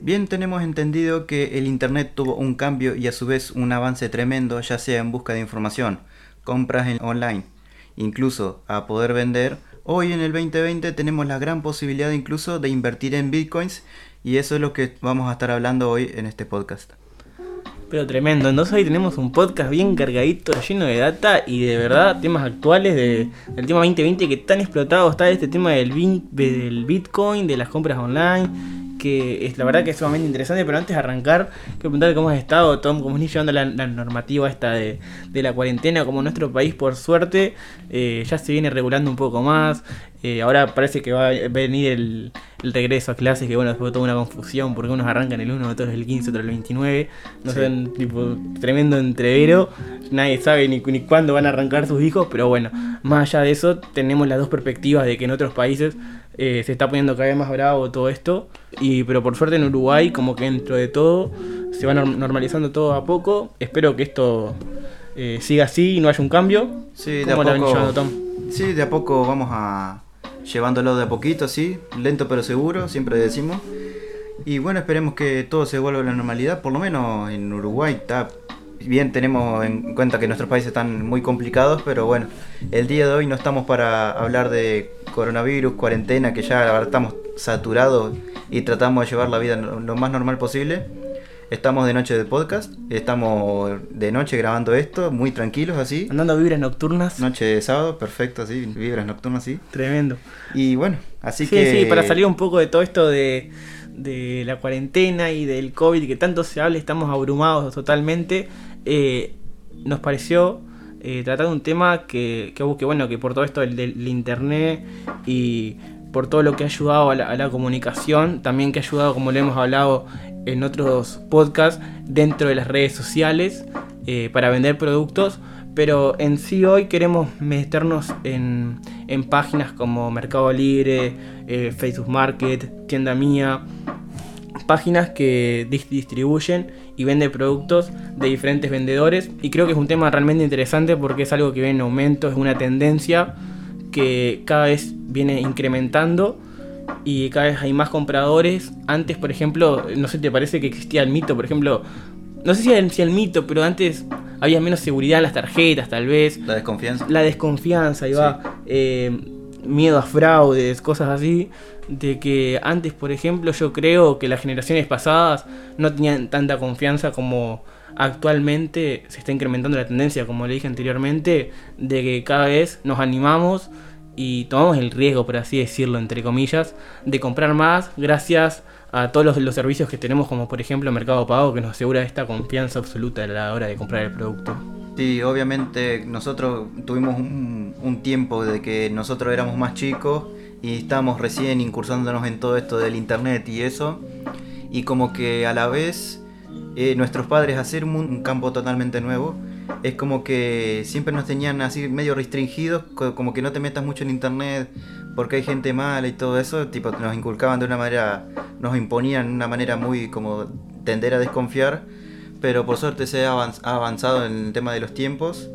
Bien tenemos entendido que el Internet tuvo un cambio y a su vez un avance tremendo, ya sea en busca de información, compras en online, incluso a poder vender. Hoy en el 2020 tenemos la gran posibilidad incluso de invertir en bitcoins y eso es lo que vamos a estar hablando hoy en este podcast. Pero tremendo, entonces hoy tenemos un podcast bien cargadito, lleno de data y de verdad temas actuales de, del tema 2020 que tan explotado está este tema del, del Bitcoin, de las compras online, que es la verdad que es sumamente interesante, pero antes de arrancar, quiero preguntarte cómo has estado, Tom, cómo estás llevando la, la normativa esta de, de la cuarentena, como nuestro país por suerte eh, ya se viene regulando un poco más, eh, ahora parece que va a venir el, el regreso a clases, que bueno, fue toda una confusión, porque unos arrancan el 1, otros el 15, otros el 29, no Sí. sé, tipo tremendo entrevero, nadie sabe ni, ni cuándo van a arrancar sus hijos, pero bueno, más allá de eso, tenemos las dos perspectivas de que en otros países eh, se está poniendo cada vez más bravo todo esto, y pero por suerte en Uruguay, como que dentro de todo, se va norm- normalizando todo a poco, espero que esto eh, siga así y no haya un cambio. Sí, de a ¿Cómo la ven poco- llevando, Tom? Sí, de a poco vamos a llevándolo de a poquito, sí, lento pero seguro, siempre decimos. Y bueno, esperemos que todo se vuelva a la normalidad, por lo menos en Uruguay está bien, tenemos en cuenta que nuestros países están muy complicados, pero bueno, el día de hoy no estamos para hablar de coronavirus, cuarentena, que ya la verdad estamos saturados y tratamos de llevar la vida lo más normal posible. Estamos de noche de podcast, estamos de noche grabando esto, muy tranquilos así. Andando vibras nocturnas, Noche de sábado, perfecto, así, vibras nocturnas, así. tremendo. Y bueno, así sí, que... sí, para salir un poco de todo esto de, de la cuarentena y del COVID que tanto se habla, estamos abrumados totalmente. Eh, nos pareció eh, tratar un tema que, que, bueno, que por todo esto del, internet y por todo lo que ha ayudado a la, comunicación, también que ha ayudado, como lo hemos hablado en otros podcasts, dentro de las redes sociales eh, para vender productos. Pero en sí hoy queremos meternos en, en páginas como Mercado Libre, eh, Facebook Market, Tienda Mía, páginas que dis- distribuyen y venden productos de diferentes vendedores. Y creo que es un tema realmente interesante porque es algo que viene en aumento, es una tendencia que cada vez viene incrementando y cada vez hay más compradores. Antes, por ejemplo, no sé, ¿te parece que existía el mito? Por ejemplo, no sé si el, si el mito, pero antes había menos seguridad en las tarjetas, tal vez. La desconfianza. La desconfianza, ahí va. eh, miedo a fraudes, cosas así. De que antes, por ejemplo, yo creo que las generaciones pasadas no tenían tanta confianza como actualmente se está incrementando la tendencia, como le dije anteriormente, de que cada vez nos animamos y tomamos el riesgo, por así decirlo, entre comillas, de comprar más gracias a todos los, servicios que tenemos, como por ejemplo Mercado Pago, que nos asegura esta confianza absoluta a la hora de comprar el producto. Sí, obviamente nosotros tuvimos un, tiempo de que nosotros éramos más chicos y estábamos recién incursándonos en todo esto del internet y eso. Y como que a la vez eh, nuestros padres hacer un, campo totalmente nuevo es como que siempre nos tenían así medio restringidos, co- como que no te metas mucho en internet porque hay gente mala y todo eso, tipo nos inculcaban de una manera, nos imponían de una manera muy como tender a desconfiar, pero por suerte se ha avanz- ha avanzado en el tema de los tiempos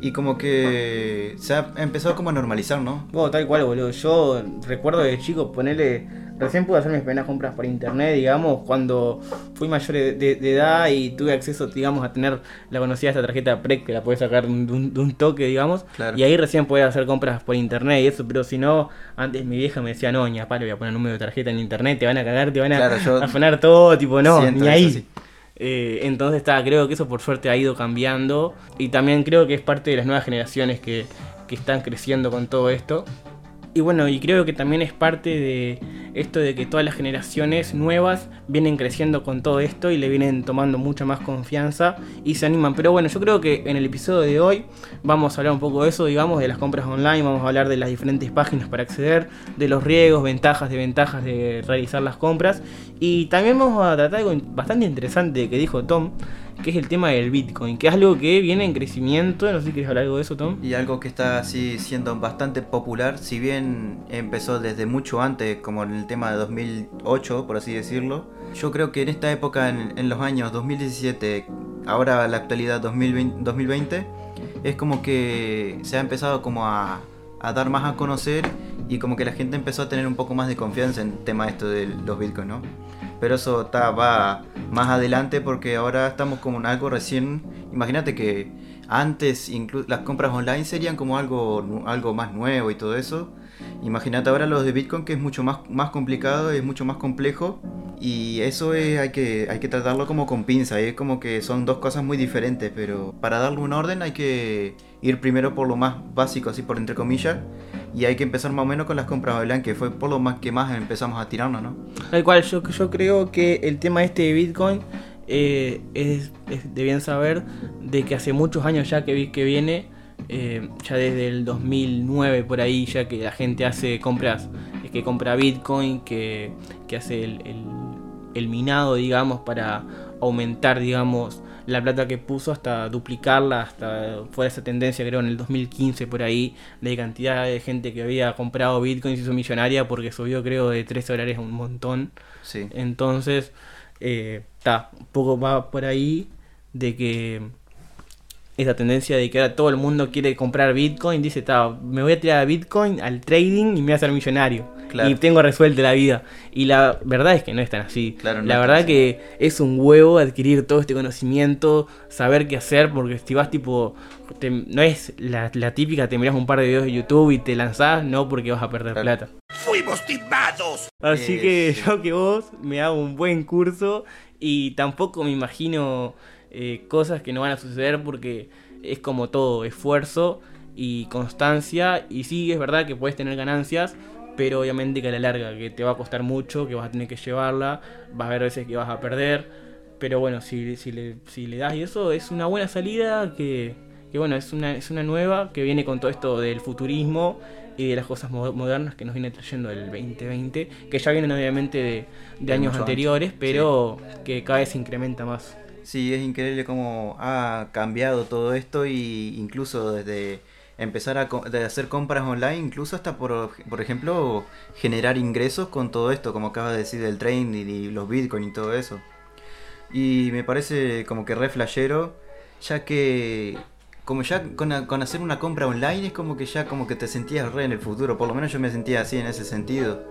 y como que se ha empezado como a normalizar, ¿no? Bueno, tal cual, boludo. Yo recuerdo de chico ponerle. Recién pude hacer mis primeras compras por internet, digamos, cuando fui mayor de, de- de edad y tuve acceso, digamos, a tener la conocida esta tarjeta PREC que la puedes sacar de un, de un toque, digamos. Claro. Y ahí recién podía hacer compras por internet y eso, pero si no, antes mi vieja me decía, no, ña, pa, le voy a poner número de tarjeta en internet, te van a cagar, te van a Claro, afanar todo, tipo, no, ni eso, ahí. sí. Eh, entonces está, creo que eso por suerte ha ido cambiando y también creo que es parte de las nuevas generaciones que, que están creciendo con todo esto. Y bueno, y creo que también es parte de esto de que todas las generaciones nuevas vienen creciendo con todo esto y le vienen tomando mucha más confianza y se animan. Pero bueno, yo creo que en el episodio de hoy vamos a hablar un poco de eso, digamos, de las compras online, vamos a hablar de las diferentes páginas para acceder, de los riesgos, ventajas, desventajas de realizar las compras. Y también vamos a tratar algo bastante interesante que dijo Tom, que es el tema del Bitcoin, que es algo que viene en crecimiento. No sé si quieres hablar algo de eso, Tom. Y algo que está así siendo bastante popular, si bien empezó desde mucho antes, como en el tema de 2008, por así decirlo. Yo creo que en esta época, en, en los años 2017, ahora la actualidad 2020, 2020, es como que se ha empezado como a, a dar más a conocer Y como que la gente empezó a tener un poco más de confianza en el tema esto de los bitcoins, ¿no? Pero eso va más adelante porque ahora estamos como en algo recién. Imagínate que antes las compras online serían como algo, algo más nuevo y todo eso. Imagínate ahora los de Bitcoin que es mucho más, más complicado, es mucho más complejo y eso es, hay, que, hay que tratarlo como con pinza, es como que son dos cosas muy diferentes, pero para darle un orden hay que ir primero por lo más básico, así por entre comillas, y hay que empezar más o menos con las compras online, que fue por lo más que más empezamos a tirarnos, ¿no? Tal cual, yo, yo creo que el tema este de Bitcoin eh, es, de bien saber de que hace muchos años ya que, que viene, eh, ya desde el 2009 por ahí, ya que la gente hace compras, es que compra Bitcoin, que, que hace el el minado, digamos, para aumentar, digamos, la plata que puso hasta duplicarla, hasta fuera esa tendencia, creo, en el 2015 por ahí, de cantidad de gente que había comprado Bitcoin y se hizo millonaria porque subió, creo, de 3 dólares a un montón. Sí. Entonces, está, eh, un poco va por ahí de que esa tendencia de que ahora todo el mundo quiere comprar Bitcoin, dice, me voy a tirar a Bitcoin al trading y me voy a hacer millonario. Y tengo resuelta la vida. Y la verdad es que no es tan así. la verdad que es un huevo adquirir todo este conocimiento, saber qué hacer, porque si vas tipo, no es la, típica, te miras un par de videos de YouTube y te lanzás, no porque vas a perder plata. Fuimos timados. Así que yo que vos me hago un buen curso y tampoco me imagino eh, cosas que no van a suceder porque es como todo, esfuerzo y constancia. Y sí, es verdad que puedes tener ganancias, pero obviamente que a la larga, que te va a costar mucho, que vas a tener que llevarla, vas a ver veces que vas a perder. Pero bueno, si, si, le, si le das y eso, es una buena salida que, que bueno, es una, es una nueva que viene con todo esto del futurismo y de las cosas modernas que nos viene trayendo el 2020, que ya vienen obviamente de, años anteriores, pero que cada vez se incrementa más. Sí, es increíble cómo ha cambiado todo esto y incluso desde empezar a hacer compras online, incluso hasta por, por ejemplo generar ingresos con todo esto, como acabas de decir del trading y los bitcoin y todo eso. Y me parece como que re flashero, ya que como ya con, hacer una compra online es como que ya como que te sentías re en el futuro, por lo menos yo me sentía así en ese sentido.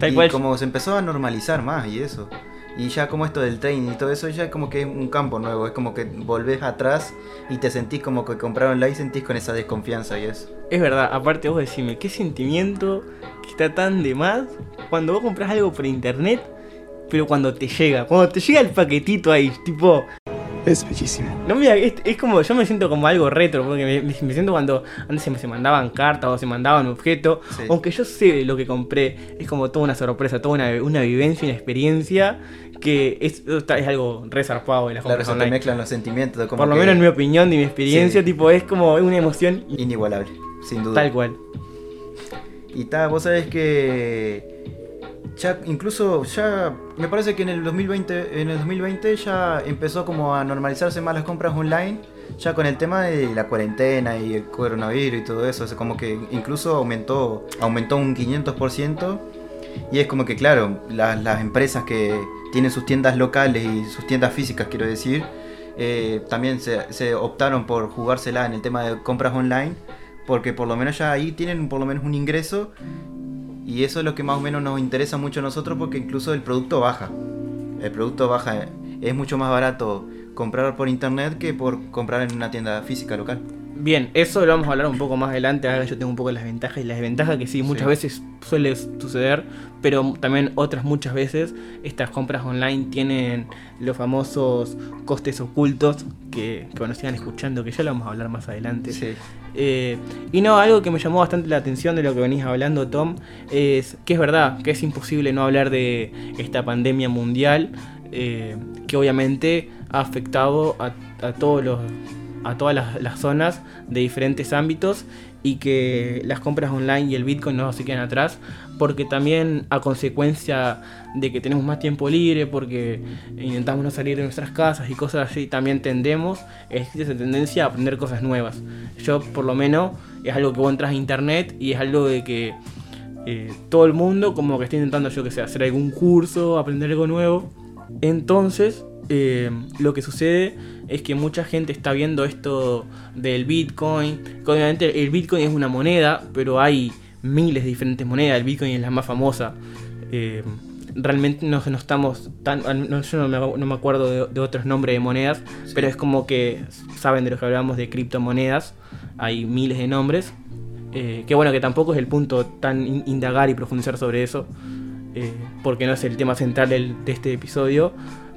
y como se empezó a normalizar más y eso. Y ya como esto del training y todo eso, ya como que es un campo nuevo. Es como que volvés atrás y te sentís como que compraron la y sentís con esa desconfianza y eso. Es verdad, aparte vos decime, ¿qué sentimiento que está tan de más cuando vos compras algo por internet, pero cuando te llega, cuando te llega el paquetito ahí, tipo, es bellísimo. No, mira, es, como, yo me siento como algo retro, porque me, siento cuando antes se, me mandaban cartas o se mandaban objetos, aunque yo sé lo que compré, es como toda una sorpresa, toda una, una vivencia, una experiencia que es, es algo resarpado de las claro, se te mezclan los sentimientos. Por lo menos en mi opinión y mi experiencia, tipo, es como una emoción inigualable, sin duda. Tal cual. Y tal, vos sabés que ya incluso ya me parece que en el 2020 en el 2020 ya empezó como a normalizarse más las compras online ya con el tema de la cuarentena y el coronavirus y todo eso es como que incluso aumentó aumentó un 500% y es como que claro las empresas que tienen sus tiendas locales y sus tiendas físicas quiero decir eh, también se, se optaron por jugársela en el tema de compras online porque por lo menos ya ahí tienen por lo menos un ingreso y eso es lo que más o menos nos interesa mucho a nosotros porque incluso el producto baja. El producto baja. Es mucho más barato comprar por internet que por comprar en una tienda física local. Bien, eso lo vamos a hablar un poco más adelante. Ahora yo tengo un poco las ventajas y las desventajas que sí, muchas veces suele suceder, pero también otras muchas veces estas compras online tienen los famosos costes ocultos que, que bueno, sigan escuchando, que ya lo vamos a hablar más adelante. Sí. Eh, y no, algo que me llamó bastante la atención de lo que venís hablando, Tom, es que es verdad, que es imposible no hablar de esta pandemia mundial, eh, que obviamente ha afectado a, todos los, a todas las, zonas de diferentes ámbitos y que las compras online y el Bitcoin no se quedan atrás, porque también a consecuencia de que tenemos más tiempo libre, porque intentamos no salir de nuestras casas y cosas así, también tendemos, esa tendencia a aprender cosas nuevas. Yo por lo menos es algo que vos entras a internet y es algo de que eh, todo el mundo como que está intentando yo que sé, hacer algún curso, aprender algo nuevo. Entonces, eh, lo que sucede es que mucha gente está viendo esto del Bitcoin. obviamente el Bitcoin es una moneda, pero hay miles de diferentes monedas, el Bitcoin es la más famosa. Eh, realmente no, no estamos tan. no- yo no me, no me acuerdo de, de otros nombres de monedas, pero es como que saben de lo que hablamos de criptomonedas. Hay miles de nombres. eh, que bueno, que tampoco es el punto tan in- indagar y profundizar sobre eso. eh, porque no es el tema central del- de este episodio.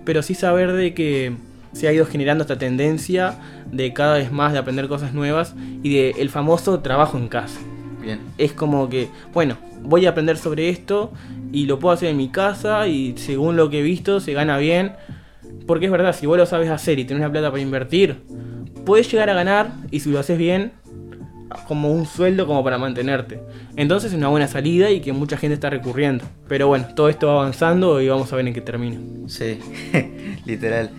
Pero sí saber de que se ha ido generando esta tendencia de cada vez más de aprender cosas nuevas y de el famoso trabajo en casa Bien. es como que, bueno, voy a aprender sobre esto y lo puedo hacer en mi casa y según lo que he visto se gana bien. Porque es verdad, si vos lo sabes hacer y tenés la plata para invertir, puedes llegar a ganar y si lo haces bien, como un sueldo como para mantenerte. Entonces es una buena salida y que mucha gente está recurriendo. Pero bueno, todo esto va avanzando y vamos a ver en qué termina. Sí, literal.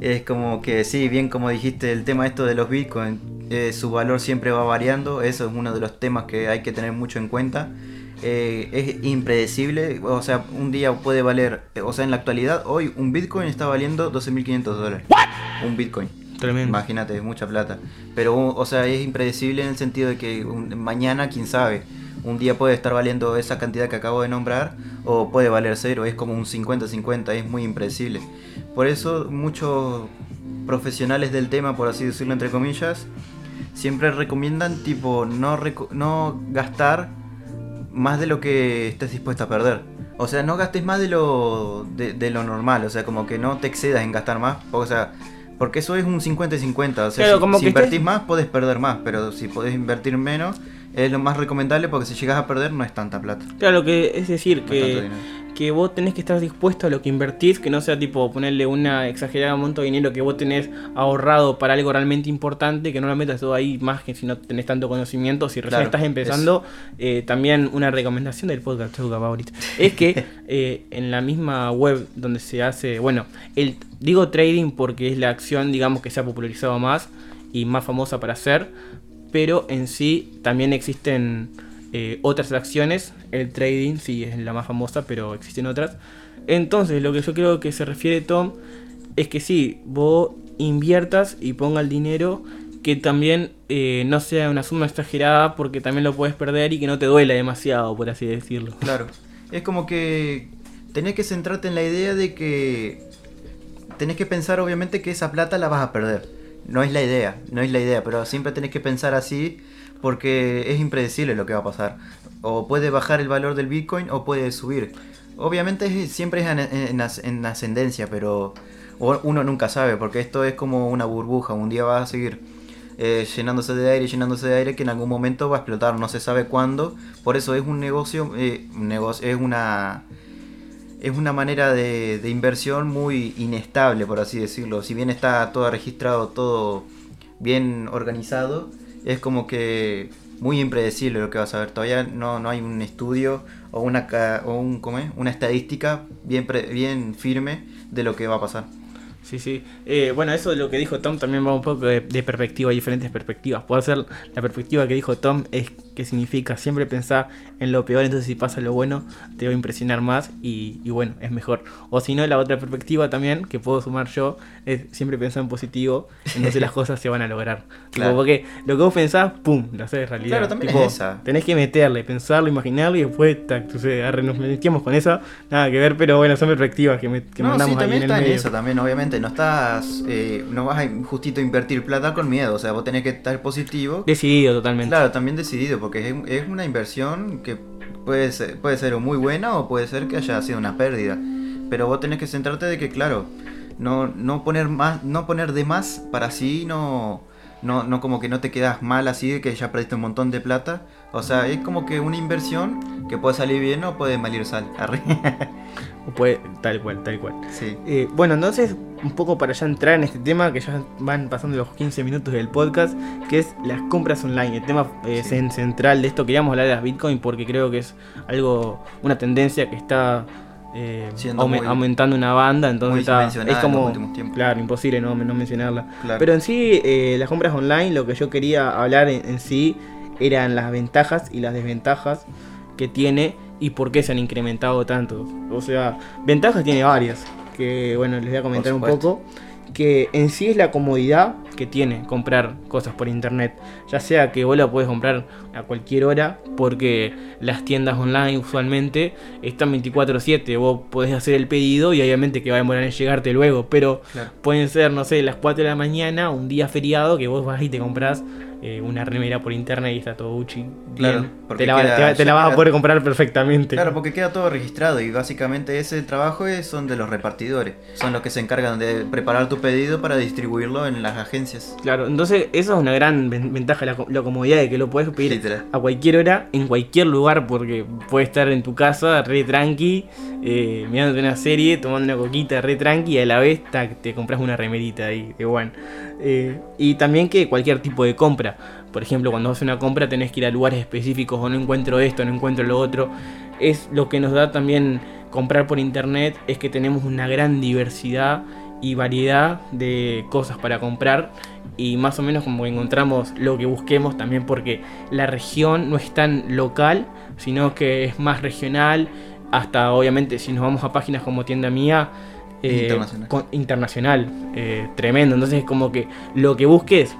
Es como que sí, bien como dijiste, el tema esto de los bitcoins, eh, su valor siempre va variando, eso es uno de los temas que hay que tener mucho en cuenta. Eh, es impredecible, o sea, un día puede valer, eh, o sea, en la actualidad, hoy un bitcoin está valiendo 12.500 dólares. Un bitcoin. Tremendo. Imagínate, es mucha plata. Pero, o sea, es impredecible en el sentido de que un- mañana, quién sabe, un día puede estar valiendo esa cantidad que acabo de nombrar o puede valer cero, es como un 50-50, es muy impredecible. Por eso muchos profesionales del tema, por así decirlo entre comillas, siempre recomiendan tipo no, gastar más de lo que estés dispuesto a perder. O sea, no gastes más de lo, de, de lo normal, o sea, como que no te excedas en gastar más, o sea, porque eso es un 50 y 50, o sea, Claro, si, como si que invertís estés- más podés perder más, pero si podés invertir menos es lo más recomendable porque si llegas a perder no es tanta plata. Claro, que es decir, No que, que vos tenés que estar dispuesto a lo que invertís, que no sea tipo ponerle una exagerada monto de dinero que vos tenés ahorrado para algo realmente importante, que no lo metas todo ahí más que si no tenés tanto conocimiento, si recién Claro, estás empezando. eh, también una recomendación del podcast es que eh, en la misma web donde se hace, bueno, el digo trading porque es la acción, digamos, que se ha popularizado más y más famosa para hacer, pero en sí también existen eh, otras acciones. El trading sí es la más famosa, pero existen otras. Entonces, lo que yo creo que se refiere Tom es que sí, vos inviertas y ponga el dinero que también eh, no sea una suma exagerada porque también lo puedes perder y que no te duela demasiado, por así decirlo. Claro. Es como que tenés que centrarte en la idea de que tenés que pensar obviamente que esa plata la vas a perder. No es la idea, no es la idea, pero siempre tenés que pensar así porque es impredecible lo que va a pasar. O puede bajar el valor del Bitcoin o puede subir. Obviamente siempre es en, en as- en ascendencia, pero uno nunca sabe porque esto es como una burbuja. Un día va a seguir eh, llenándose de aire, llenándose de aire que en algún momento va a explotar, no se sabe cuándo. Por eso es un negocio, eh, un negocio es una es una manera de, inversión muy inestable, por así decirlo. Si bien está todo registrado, todo bien organizado, es como que muy impredecible lo que vas a ver. Todavía no, no hay un estudio o una o un ¿cómo es? una estadística bien pre- bien firme de lo que va a pasar. Sí, sí. Eh, bueno, eso de lo que dijo Tom también va un poco de, de perspectiva, diferentes perspectivas. Puede ser la perspectiva que dijo Tom es que significa siempre pensar en lo peor, entonces si pasa lo bueno te va a impresionar más y, y bueno, es mejor. O si no, la otra perspectiva también que puedo sumar yo es siempre pensar en positivo, entonces las cosas se van a lograr. Tipo, Claro. porque lo que vos pensás, pum, lo haces realidad. Claro, también Tipo, es esa. Tenés que meterle, pensarlo, imaginarlo y después tac, sucede. Arre, nos metíamos con eso, nada que ver, pero bueno, son perspectivas que, me, que no, mandamos sí, ahí también en el está en medio. eso también, obviamente. No estás, eh, no vas a justito invertir plata con miedo. O sea, vos tenés que estar positivo. Decidido totalmente. Claro, también decidido, porque es, es una inversión que puede ser, puede ser muy buena o puede ser que haya sido una pérdida. Pero vos tenés que centrarte de que, claro, no, no poner más, no poner de más para así no, no, no como que no te quedas mal así de que ya perdiste un montón de plata. O sea, es como que una inversión que puede salir bien o puede malir sal. O puede- tal cual, tal cual. sí. Eh, bueno, entonces, un poco para ya entrar en este tema, que ya van pasando los 15 minutos del podcast, que es las compras online. El tema eh, Sí. central de esto, queríamos hablar de las Bitcoin porque creo que es algo, una tendencia que está eh, muy- aumentando una banda, entonces está- es como, claro, imposible no, no mencionarla. Claro. Pero en sí, eh, las compras online, lo que yo quería hablar en, en sí eran las ventajas y las desventajas que tiene y por qué se han incrementado tanto. O sea, ventajas tiene varias, que bueno, les voy a comentar un poco. Que en sí es la comodidad que tiene comprar cosas por internet. Ya sea que vos la podés comprar a cualquier hora, porque las tiendas online usualmente están 24/7. Vos podés hacer el pedido y obviamente que va a demorar en llegarte luego, pero Claro. pueden ser, no sé, las 4 de la mañana, un día feriado, que vos vas y te compras eh, una remera por internet y está todo Gucci. Claro, te la, queda- te va- te la ya vas a poder comprar perfectamente. Claro, porque queda todo registrado y básicamente ese trabajo es, son de los repartidores. Son los que se encargan de preparar tu pedido para distribuirlo en las agencias. Claro, entonces eso es una gran ven- ventaja, la, la comodidad de que lo puedes pedir Literal. a cualquier hora, en cualquier lugar, porque puedes estar en tu casa re tranqui, eh, mirándote una serie, tomando una coquita re tranqui y a la vez te compras una remerita ahí de one. Eh, y también que cualquier tipo de compra. Por ejemplo, cuando haces una compra tenés que ir a lugares específicos o no encuentro esto, no encuentro lo otro. Es lo que nos da también comprar por internet, es que tenemos una gran diversidad y variedad de cosas para comprar y más o menos como encontramos lo que busquemos también porque la región no es tan local, sino que es más regional, hasta obviamente si nos vamos a páginas como tienda mía, eh, Internacional. con- internacional, eh, tremendo, entonces es como que lo que busques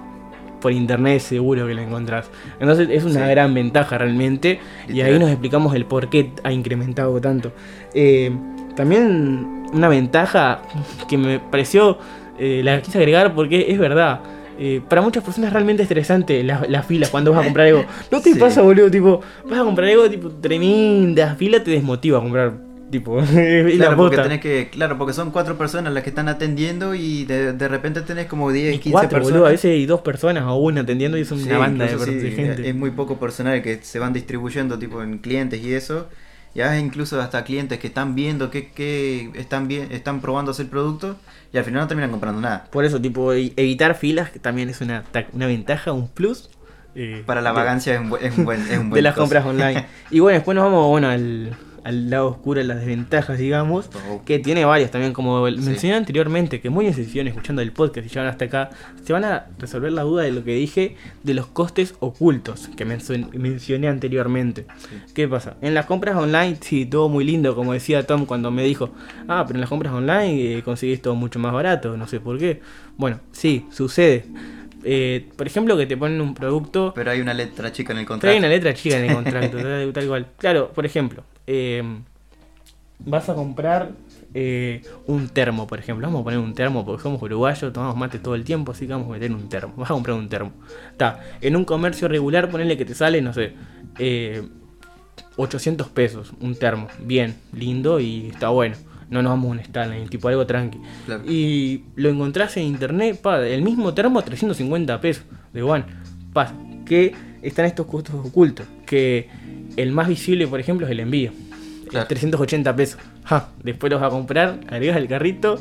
por internet seguro que lo encontrás. Entonces es una Sí. gran ventaja realmente y ahí nos explicamos el por qué ha incrementado tanto. Eh, también una ventaja que me pareció, la quise agregar porque es verdad. eh, para muchas personas es realmente estresante las la filas cuando vas a comprar algo. ¿No te Sí. pasa, boludo? Tipo, vas a comprar algo, tipo, tremenda fila te desmotiva a comprar, tipo, y la Claro porque, tenés que, claro, porque son cuatro personas las que están atendiendo y de, de repente tenés como 10, Y 15 cuatro, personas. boludo, a veces hay dos personas o una atendiendo y son Sí, una banda de, sí, de gente. Es muy poco personal que se van distribuyendo tipo en clientes y eso. Ya es incluso hasta clientes que están viendo que, que están bien, están probándose el producto y al final no terminan comprando nada. Por eso, tipo, e- evitar filas también es una, una ventaja, un plus. eh, Para la de- vagancia es un, buen- es un buen, es un buen de las compras online. Y bueno, después nos vamos bueno, al, al lado oscuro, las desventajas, digamos, Oh. que tiene varias también, como Sí. mencioné anteriormente, que muchos se siguen escuchando el podcast y llegan hasta acá, se van a resolver la duda de lo que dije de los costes ocultos que mencio- mencioné anteriormente. ¿Qué pasa? En las compras online, sí, todo muy lindo, como decía Tom cuando me dijo, ah, pero en las compras online eh, conseguís todo mucho más barato, no sé por qué. Bueno, sí, sucede. Eh, por ejemplo, que te ponen un producto Pero hay una letra chica en el contrato. una letra chica en el contrato, tal cual. Claro, por ejemplo, eh, vas a comprar eh, un termo, por ejemplo. Vamos a poner un termo porque somos uruguayos, tomamos mate todo el tiempo, así que vamos a meter un termo. Vas a comprar un termo. Está, en un comercio regular, ponele que te sale, no sé, eh, 800 pesos un termo. Bien, lindo y está bueno. No nos vamos a un Stanley, tipo algo tranqui. Claro. Y lo encontrás en internet, pa, el mismo termo 350 pesos de One. Pa, que están estos costos ocultos. Que el más visible, por ejemplo, es el envío. Claro. 380 pesos. Ja, después los vas a comprar, agregas el carrito.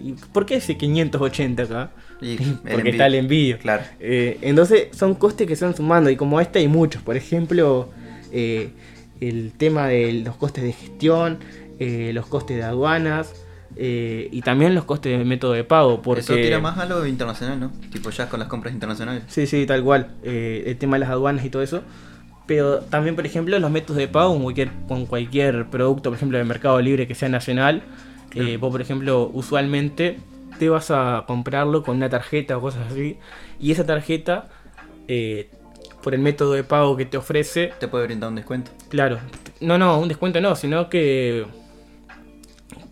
¿y ¿Por qué ese 580 acá? Y Porque envío. está el envío. Claro. Eh, entonces son costes que se van sumando y como este hay muchos. Por ejemplo, eh, el tema de los costes de gestión, eh, los costes de aduanas eh, y también los costes de método de pago. Porque... Eso tira más a lo internacional, ¿no? Tipo ya con las compras internacionales. Sí, sí, tal cual. eh, el tema de las aduanas y todo eso. Pero también, por ejemplo, los métodos de pago con cualquier, con cualquier producto, por ejemplo, de Mercado Libre que sea nacional. eh, vos, por ejemplo, usualmente te vas a comprarlo con una tarjeta o cosas así. Y esa tarjeta, eh, por el método de pago que te ofrece, Te puede brindar un descuento. Claro, no, no, un descuento no, sino que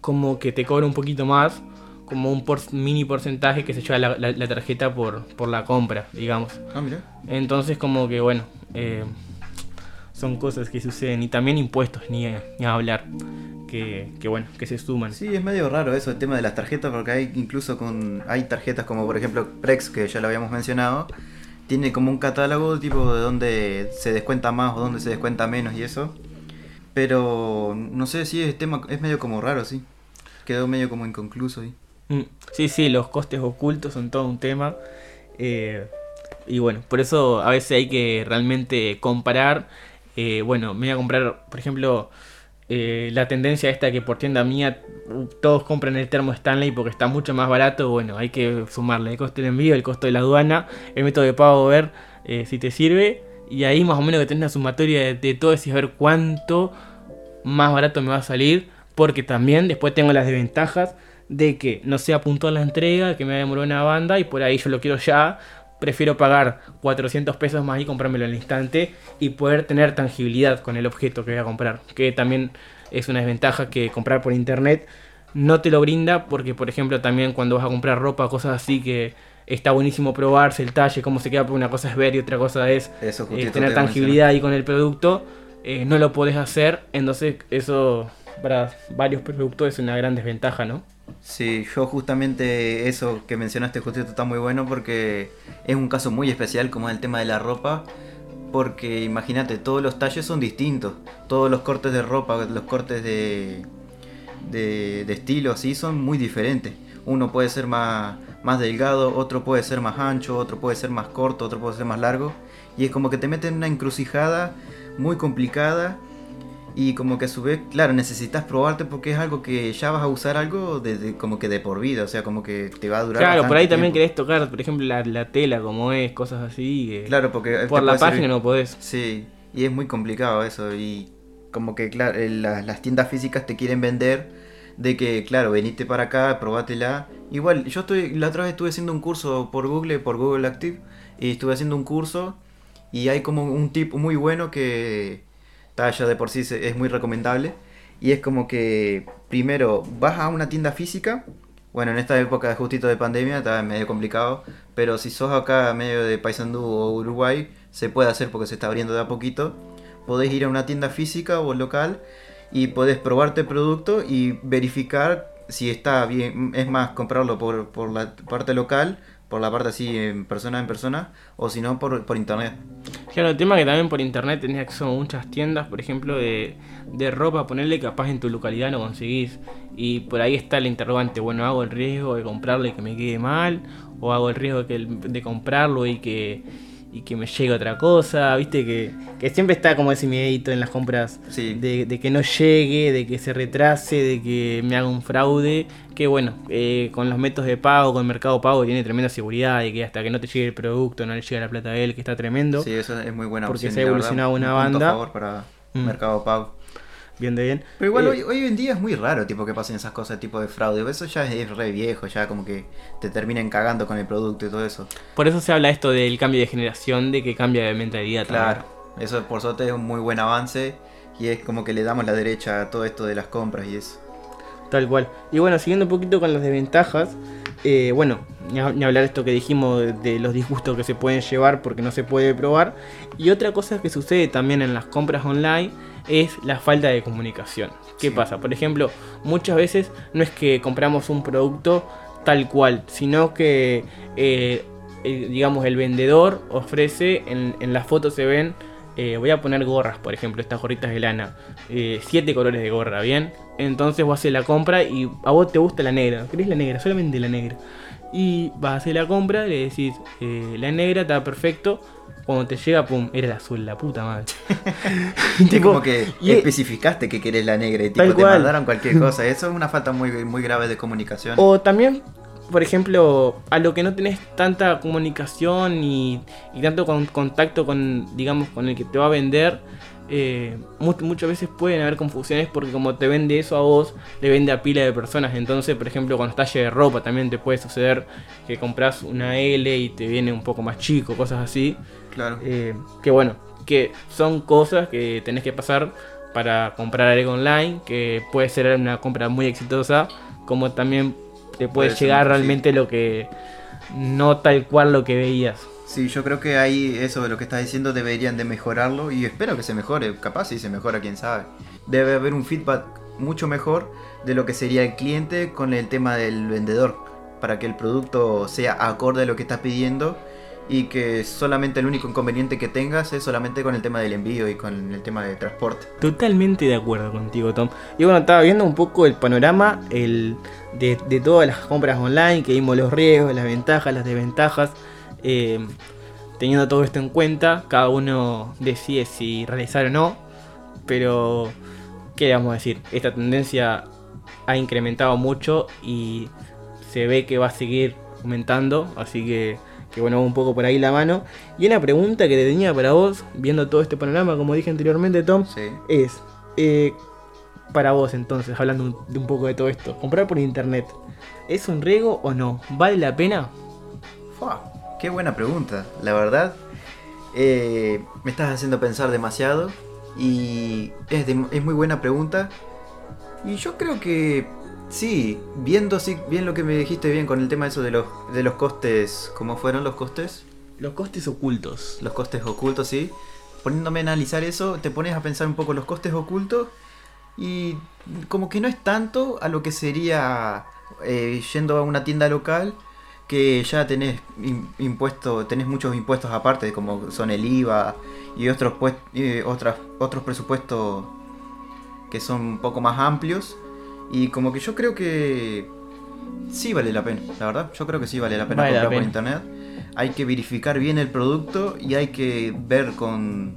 como que te cobra un poquito más, como un por- mini porcentaje que se lleva la, la- la tarjeta por, por la compra, digamos. Ah, mira. Entonces como que bueno, eh, son cosas que suceden y también impuestos, ni, a- ni a hablar, que, que bueno, que se suman. Sí, es medio raro eso, el tema de las tarjetas, porque hay incluso con. Hay tarjetas como por ejemplo Prex, que ya lo habíamos mencionado. Tiene como un catálogo tipo de donde se descuenta más o donde se descuenta menos y eso. Pero no sé si es tema, es medio como raro, sí. Quedó medio como inconcluso ahí. Mm, Sí, sí, los costes ocultos son todo un tema. eh, y bueno, por eso a veces hay que realmente comparar. eh, bueno, me voy a comprar, por ejemplo, eh, la tendencia esta que por tienda mía uh, todos compran el termo Stanley porque está mucho más barato. Bueno, hay que sumarle el costo del envío, el costo de la aduana, el método de pago, ver si te sirve. Y ahí más o menos que tenés una sumatoria de, de todo y ver cuánto más barato me va a salir. Porque también después tengo las desventajas de que no sea puntual la entrega, que me demoró una banda y por ahí yo lo quiero ya. Prefiero pagar 400 pesos más y comprármelo al instante y poder tener tangibilidad con el objeto que voy a comprar. Que también es una desventaja que comprar por internet no te lo brinda porque, por ejemplo, también cuando vas a comprar ropa, cosas así que está buenísimo probarse el talle, cómo se queda, porque una cosa es ver y otra cosa es Eso eh, tener te tangibilidad ahí con el producto. eh, no lo podés hacer, entonces eso para varios productos es una gran desventaja, ¿no? Sí, yo justamente eso que mencionaste justito está muy bueno porque es un caso muy especial como el tema de la ropa. Porque imagínate, todos los talles son distintos. Todos los cortes de ropa, los cortes de, de, de estilo así son muy diferentes. Uno puede ser más, más delgado, otro puede ser más ancho, otro puede ser más corto, otro puede ser más largo. Y es como que te meten en una encrucijada muy complicada y como que a su vez, claro, necesitas probarte porque es algo que ya vas a usar algo desde como que de por vida, o sea, como que te va a durar. Claro, por ahí también tiempo. querés tocar, por ejemplo, la, la tela como es, cosas así. Claro, porque por la servir- página no podés. Sí, y es muy complicado eso y como que claro, eh, la- las tiendas físicas te quieren vender de que claro, venite para acá, probátela. Igual, yo estoy la otra vez estuve haciendo un curso por Google, por Google Active y estuve haciendo un curso y hay como un tip muy bueno que ya de por sí es muy recomendable y es como que primero vas a una tienda física bueno, en esta época justito de pandemia está medio complicado, pero si sos acá medio de Paysandú o Uruguay, se puede hacer porque se está abriendo de a poquito. Podés ir a una tienda física o local y podés probarte el producto y verificar si está bien. Es más, comprarlo por, por la parte local, por la parte así en persona en persona, o si no, por, por internet. Claro, el tema que también por internet tenés acceso a muchas tiendas, por ejemplo, de, de ropa, ponerle capaz en tu localidad no conseguís. Y por ahí está el interrogante, bueno, hago el riesgo de comprarle y que me quede mal, o hago el riesgo de, que de comprarlo y que, y que me llegue otra cosa, viste que, que siempre está como ese miedito en las compras Sí. de, de que no llegue, de que se retrase, de que me haga un fraude. Que bueno, eh, con los métodos de pago, con Mercado Pago tiene tremenda seguridad de que hasta que no te llegue el producto, no le llega la plata a él, que está tremendo. Sí, eso es muy buena Porque opción. se ha verdad, evolucionado un una banda. favor para Mm. Mercado Pago. Bien de bien. Pero igual Eh, hoy, hoy en día es muy raro tipo que pasen esas cosas tipo de fraude. Eso ya es re viejo, ya como que te terminen cagando con el producto y todo eso. Por eso se habla esto del cambio de generación, de que cambia de mentalidad Claro, también. eso por suerte es un muy buen avance y es como que le damos la derecha a todo esto de las compras y eso. Tal cual. Y bueno, siguiendo un poquito con las desventajas, eh, bueno, ni, hablar de esto que dijimos de, de los disgustos que se pueden llevar porque no se puede probar. Y otra cosa que sucede también en las compras online es la falta de comunicación. ¿Qué Sí. pasa? Por ejemplo, muchas veces no es que compramos un producto tal cual, sino que, eh, eh, digamos, el vendedor ofrece, en, en las fotos se ven, eh, voy a poner gorras, por ejemplo, estas gorritas de lana, eh, siete colores de gorra, ¿bien? Entonces vos haces la compra y a vos te gusta la negra, querés la negra, solamente la negra. Y vas a hacer la compra, le decís, eh, la negra está perfecto. Cuando te llega, pum, era la azul, la puta madre. Tipo, como que y- especificaste que querés la negra y tipo te mandaron cualquier cosa. Eso es una falta muy, muy grave de comunicación. O también, por ejemplo, a lo que no tenés tanta comunicación y, y tanto con, contacto con, digamos, con el que te va a vender, eh, mu- muchas veces pueden haber confusiones porque como te vende eso a vos, le vende a pila de personas. Entonces, por ejemplo, con los talles de ropa también te puede suceder que compras una L y te viene un poco más chico, cosas así. Claro. Eh, que bueno, que son cosas que tenés que pasar para comprar algo online, que puede ser una compra muy exitosa, como también te puede, Puede ser, llegar sí. realmente lo que no tal cual lo que veías. Sí, yo creo que ahí eso de lo que estás diciendo deberían de mejorarlo y espero que se mejore, capaz si se mejora, quién sabe. Debe haber un feedback mucho mejor de lo que sería el cliente con el tema del vendedor, para que el producto sea acorde a lo que estás pidiendo y que solamente el único inconveniente que tengas es solamente con el tema del envío y con el tema de transporte. Totalmente de acuerdo contigo, Tom. Y bueno, estaba viendo un poco el panorama el, de, todas las compras online, que vimos los riesgos, las ventajas, las desventajas. Eh, teniendo todo esto en cuenta, cada uno decide si realizar o no. Pero, ¿qué vamos a decir? Esta tendencia ha incrementado mucho y se ve que va a seguir aumentando. Así que, que bueno, un poco por ahí la mano. Y una pregunta que te tenía para vos, viendo todo este panorama, como dije anteriormente, Tom, Sí. es, eh, para vos entonces, hablando un- de un poco de todo esto, comprar por internet, ¿es un riesgo o no? ¿Vale la pena? Fua, qué buena pregunta, la verdad. eh, me estás haciendo pensar demasiado y es, de- es muy buena pregunta. Y yo creo que sí, viendo sí, bien lo que me dijiste bien con el tema eso de los, de los costes, ¿cómo fueron los costes? Los costes ocultos. Los costes ocultos, sí. Poniéndome a analizar eso, te pones a pensar un poco los costes ocultos y como que no es tanto a lo que sería eh, yendo a una tienda local que ya tenés im- impuesto, tenés muchos impuestos aparte, como son el IVA y otros pues- otras, otros presupuestos que son un poco más amplios. Y como que yo creo que sí vale la pena, la verdad. Yo creo que sí vale la pena Vale la comprar por internet. Hay que verificar bien el producto y hay que ver con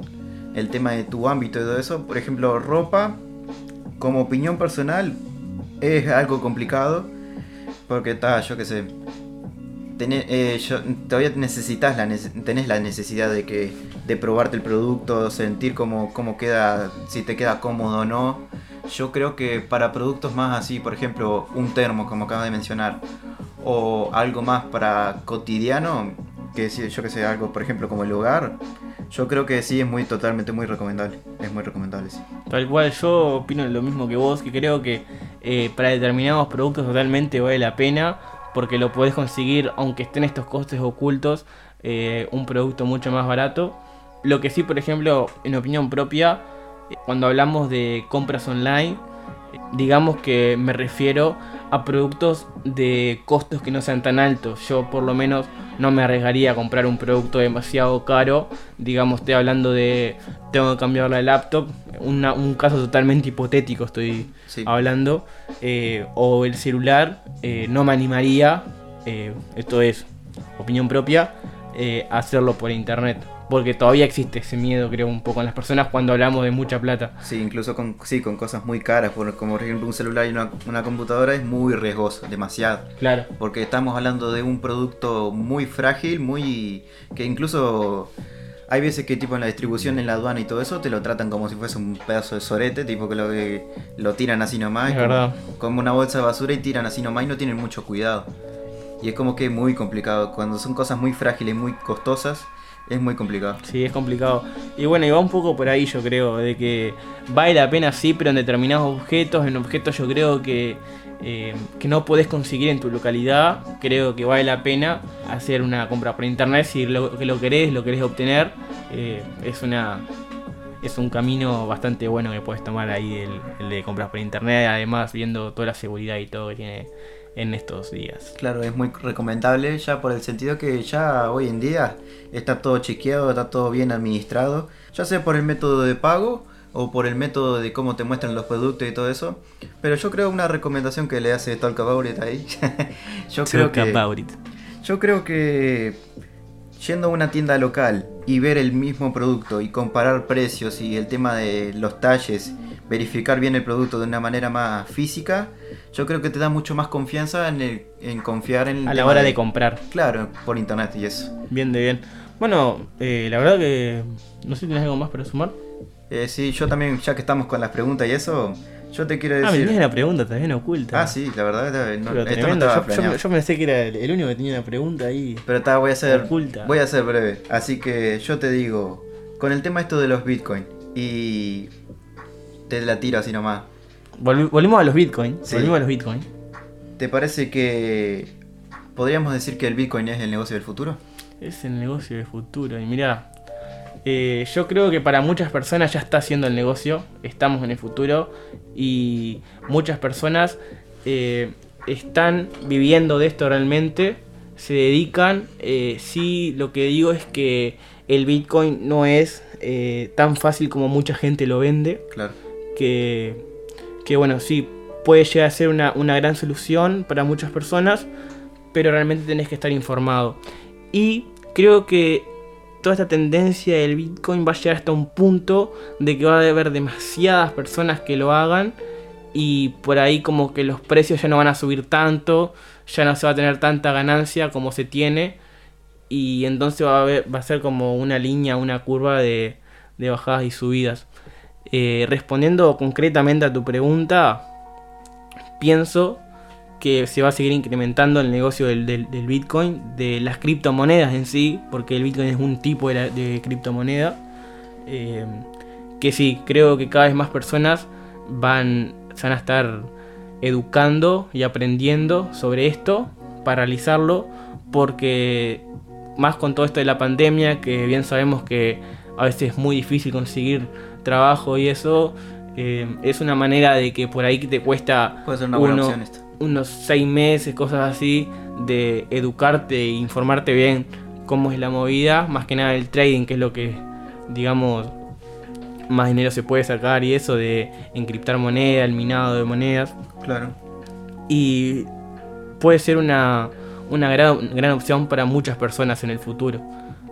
el tema de tu ámbito y todo eso. Por ejemplo, ropa, como opinión personal, es algo complicado. Porque está, yo qué sé. tenés, eh, yo- todavía necesitas la, tenés la necesidad de que de probarte el producto, sentir cómo, cómo queda, si te queda cómodo o no. Yo creo que para productos más así, por ejemplo, un termo, como acabas de mencionar, o algo más para cotidiano, que yo que sé, algo por ejemplo como el hogar, yo creo que sí es muy totalmente muy recomendable. Es muy recomendable. Tal cual, yo opino lo mismo que vos, que creo que eh, para determinados productos totalmente vale la pena, porque lo podés conseguir, aunque estén estos costes ocultos, eh, un producto mucho más barato. Lo que sí, por ejemplo, en opinión propia, cuando hablamos de compras online, digamos que me refiero a productos de costos que no sean tan altos. Yo por lo menos no me arriesgaría a comprar un producto demasiado caro. Digamos, estoy hablando de tengo que cambiar la laptop. una- un caso totalmente hipotético estoy Sí. hablando. eh, o el celular. eh, no me animaría. eh, esto es opinión propia. eh, a hacerlo por internet. Porque todavía existe ese miedo, creo, un poco en las personas cuando hablamos de mucha plata. Sí, incluso con, sí, con cosas muy caras, por- como por ejemplo un celular y una, una computadora es muy riesgoso, demasiado. Claro. Porque estamos hablando de un producto muy frágil, muy... que incluso hay veces que tipo en la distribución, en la aduana y todo eso, te lo tratan como si fuese un pedazo de sorete, tipo que lo, que lo tiran así nomás. Es como, verdad. como una bolsa de basura y tiran así nomás y no tienen mucho cuidado. Y es como que es muy complicado. Cuando son cosas muy frágiles, muy costosas, es muy complicado. Sí, es complicado. Y bueno, y va un poco por ahí yo creo, de que vale la pena sí, pero en determinados objetos, en objetos yo creo que, eh, que no podés conseguir en tu localidad, creo que vale la pena hacer una compra por internet si lo, que lo querés, lo querés obtener. eh, es una... Es un camino bastante bueno que puedes tomar ahí el, el de compras por internet, además viendo toda la seguridad y todo que tiene en estos días. Claro, es muy recomendable ya por el sentido que ya hoy en día está todo chequeado, está todo bien administrado, ya sea por el método de pago o por el método de cómo te muestran los productos y todo eso. Pero yo creo una recomendación que le hace Talk About It ahí. yo creo Talk que yo creo que yendo a una tienda local y ver el mismo producto y comparar precios y el tema de los talles, verificar bien el producto de una manera más física, yo creo que te da mucho más confianza en, el, en confiar en A la hora de comprar. Claro, por internet y eso. Bien de bien. Bueno, eh, la verdad que no sé si tienes algo más para sumar. Eh, sí, yo también, ya que estamos con las preguntas y eso, yo te quiero Ah, me decir... tenías la pregunta también oculta. Ah, sí, la verdad, no, Pero esto no estaba Yo- yo, yo pensé que era el, único que tenía una pregunta ahí. Pero está, voy a ser Oculta. voy a ser breve. Así que yo te digo, con el tema esto de los Bitcoin y te la tiro así nomás. Volvi- volvimos a los Bitcoin. Sí. Volvimos a los Bitcoin. ¿Te parece que podríamos decir que el Bitcoin es el negocio del futuro? Es el negocio del futuro. Y mira, yo creo que para muchas personas ya está haciendo el negocio. Estamos en el futuro. Y muchas personas eh, están viviendo de esto realmente. Se dedican. Eh, sí, lo que digo es que el Bitcoin no es eh, tan fácil como mucha gente lo vende. Claro. que, que bueno, sí, puede llegar a ser una, una gran solución para muchas personas, pero realmente tenés que estar informado. Y creo que toda esta tendencia del Bitcoin va a llegar hasta un punto de que va a haber demasiadas personas que lo hagan y por ahí como que los precios ya no van a subir tanto, ya no se va a tener tanta ganancia como se tiene y entonces va a, ser como una línea, una curva de, de bajadas y subidas. Eh, respondiendo concretamente a tu pregunta, pienso que se va a seguir incrementando el negocio del, del- del Bitcoin, de las criptomonedas en sí, porque el Bitcoin es un tipo de, la- de criptomoneda. Eh, que sí, creo que cada vez más personas van, se van a estar educando y aprendiendo sobre esto para realizarlo, porque más con todo esto de la pandemia, que bien sabemos que a veces es muy difícil conseguir trabajo y eso, eh, es una manera de que por ahí te cuesta Puede ser una buena uno- opción esto. Unos seis meses, cosas así, de educarte e informarte bien cómo es la movida, más que nada el trading, que es lo que, digamos, más dinero se puede sacar y eso de encriptar moneda, el minado de monedas. Claro. Y puede ser una, una gran, gran opción para muchas personas en el futuro.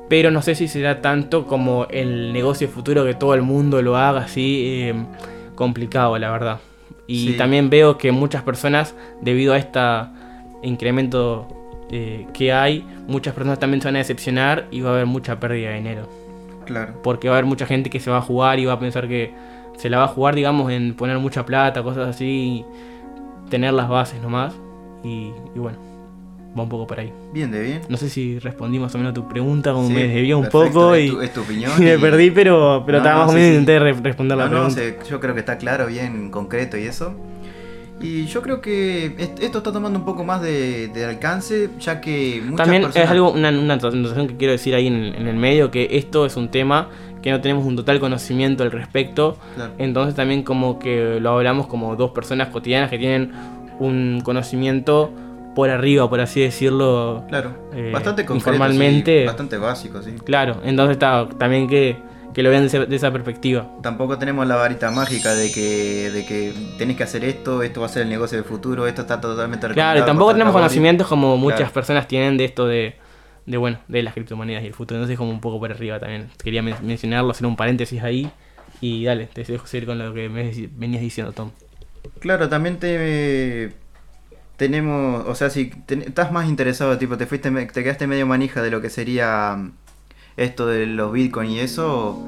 Pero no sé si será tanto como el negocio futuro que todo el mundo lo haga así eh, complicado, la verdad. Y Sí. también veo que muchas personas, debido a este incremento eh, que hay, muchas personas también se van a decepcionar y va a haber mucha pérdida de dinero. Claro. Porque va a haber mucha gente que se va a jugar y va a pensar que se la va a jugar, digamos, en poner mucha plata, cosas así, y tener las bases nomás. Y, y bueno, va un poco por ahí. Bien, de bien. No sé si respondí más o menos a tu pregunta, como Sí, me desvió un poco es y, tu- es tu opinión y me perdí, pero, pero No, estaba no, más o sí, menos sí. intenté re- responder la No, no, pregunta. yo creo que está claro, bien concreto y eso. Y yo creo que est- esto está tomando un poco más de, de alcance, ya que muchas También personas... es algo, una, una anotación que quiero decir ahí en, en el medio, que esto es un tema que no tenemos un total conocimiento al respecto. Claro. Entonces también como que lo hablamos como dos personas cotidianas que tienen un conocimiento por arriba, por así decirlo. Claro, eh, bastante concreto, informalmente. sí, bastante básico, sí. Claro, entonces está también que, que lo vean de, esa perspectiva. Tampoco tenemos la varita mágica de que, de que tenés que hacer esto, esto va a ser el negocio del futuro, esto está totalmente Claro, y tampoco tenemos conocimientos como muchas personas tienen de esto de, de, bueno, de las criptomonedas y el futuro. Entonces como un poco por arriba también. Quería men- mencionarlo, hacer un paréntesis ahí. Y dale, te dejo seguir con lo que me venías diciendo, Tom. Claro, también te tenemos, o sea, si estás más interesado, tipo, te fuiste, te quedaste medio manija de lo que sería mm, esto de los bitcoin y eso,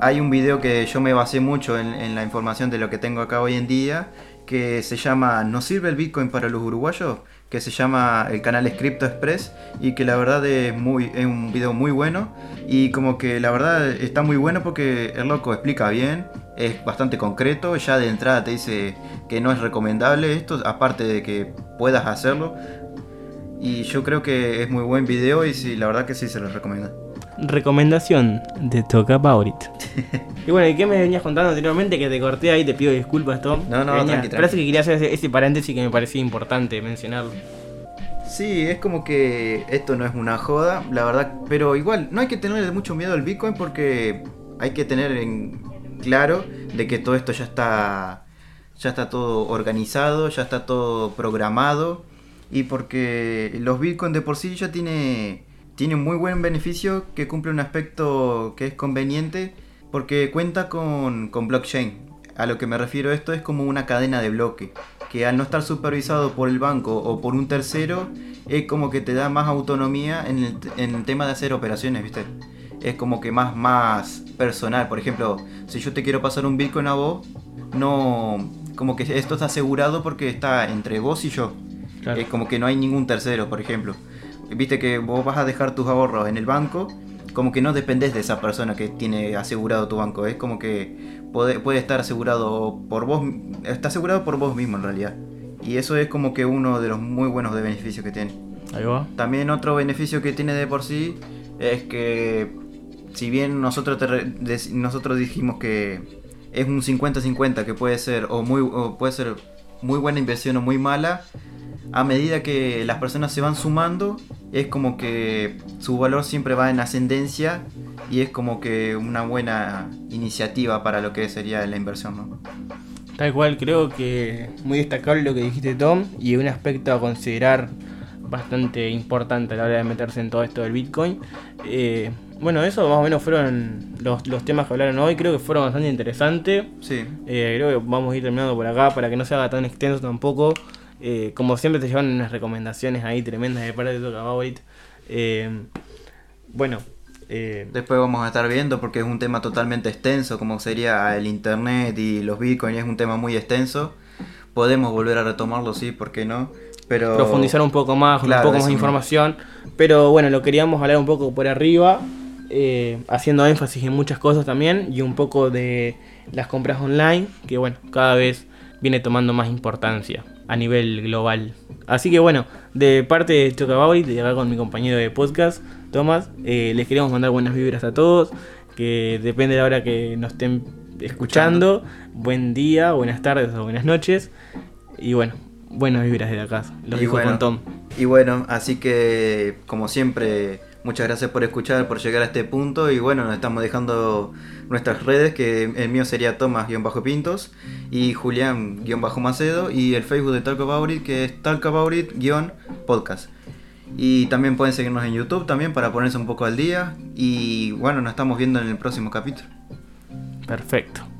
hay un video que yo me basé mucho en, en la información de lo que tengo acá hoy en día, que se llama ¿No sirve el bitcoin para los uruguayos? que se llama el canal es Crypto Express y que la verdad es muy es un video muy bueno y como que la verdad está muy bueno porque el loco explica bien, es bastante concreto, ya de entrada te dice que no es recomendable esto, aparte de que puedas hacerlo. Y yo creo que es muy buen video y sí, la verdad que sí se los recomiendo. Recomendación de Talk About It. y bueno, ¿y qué me venías contando anteriormente? Que te corté ahí, te pido disculpas, Tom. No, no, Venía- tranqui, tranqui. Parece que quería hacer ese, ese paréntesis que me parecía importante mencionarlo. Sí, es como que esto no es una joda, la verdad, pero igual no hay que tenerle mucho miedo al Bitcoin porque hay que tener en claro de que todo esto ya está ya está todo organizado, ya está todo programado y porque los Bitcoin de por sí ya tiene tiene un muy buen beneficio que cumple un aspecto que es conveniente porque cuenta con, con blockchain. A lo que me refiero esto es como una cadena de bloque que al no estar supervisado por el banco o por un tercero es como que te da más autonomía en el, en el tema de hacer operaciones, ¿viste? Es como que más, más personal. Por ejemplo, si yo te quiero pasar un Bitcoin a vos, no... Como que esto está asegurado porque está entre vos y yo. Claro. Es como que no hay ningún tercero, por ejemplo. Viste que vos vas a dejar tus ahorros en el banco, como que no dependés de esa persona que tiene asegurado tu banco. Es como que puede, puede estar asegurado por vos, está asegurado por vos mismo en realidad. Y eso es como que uno de los muy buenos de beneficios que tiene. Ahí va. También otro beneficio que tiene de por sí es que si bien nosotros, nosotros dijimos que es un 50-50 que puede ser o muy puede ser muy buena inversión o muy mala, a medida que las personas se van sumando, es como que su valor siempre va en ascendencia y es como que una buena iniciativa para lo que sería la inversión, ¿no? Tal cual, creo que muy destacable lo que dijiste Tom y un aspecto a considerar bastante importante a la hora de meterse en todo esto del Bitcoin. Eh, bueno, eso más o menos fueron los, los temas que hablaron hoy, creo que fueron bastante interesantes. Sí, Eh, creo que vamos a ir terminando por acá para que no se haga tan extenso tampoco. Eh, como siempre te llevan unas recomendaciones ahí tremendas de parte de Talk About It. Eh, bueno, Eh, Después vamos a estar viendo porque es un tema totalmente extenso, como sería el internet y los bitcoins, es un tema muy extenso. Podemos volver a retomarlo, sí, ¿por qué no? Pero profundizar un poco más, Claro, un poco más de información. Pero bueno, lo queríamos hablar un poco por arriba, eh, haciendo énfasis en muchas cosas también y un poco de las compras online, que bueno, cada vez viene tomando más importancia a nivel global. Así que bueno, de parte de Chocabauri, de acá con mi compañero de podcast, Tomás, eh, les queremos mandar buenas vibras a todos, que depende de la hora que nos estén escuchando, buen día, buenas tardes o buenas noches. Y bueno, buenas vibras de acá, los Y dijo bueno, con Tom. Y bueno, así que como siempre, muchas gracias por escuchar, por llegar a este punto. Y bueno, nos estamos dejando nuestras redes, que el mío sería Tomás-Pintos y Julián-Macedo. Y el Facebook de Talk About que es Talk About It-podcast. Y también pueden seguirnos en YouTube también para ponerse un poco al día. Y bueno, nos estamos viendo en el próximo capítulo. Perfecto.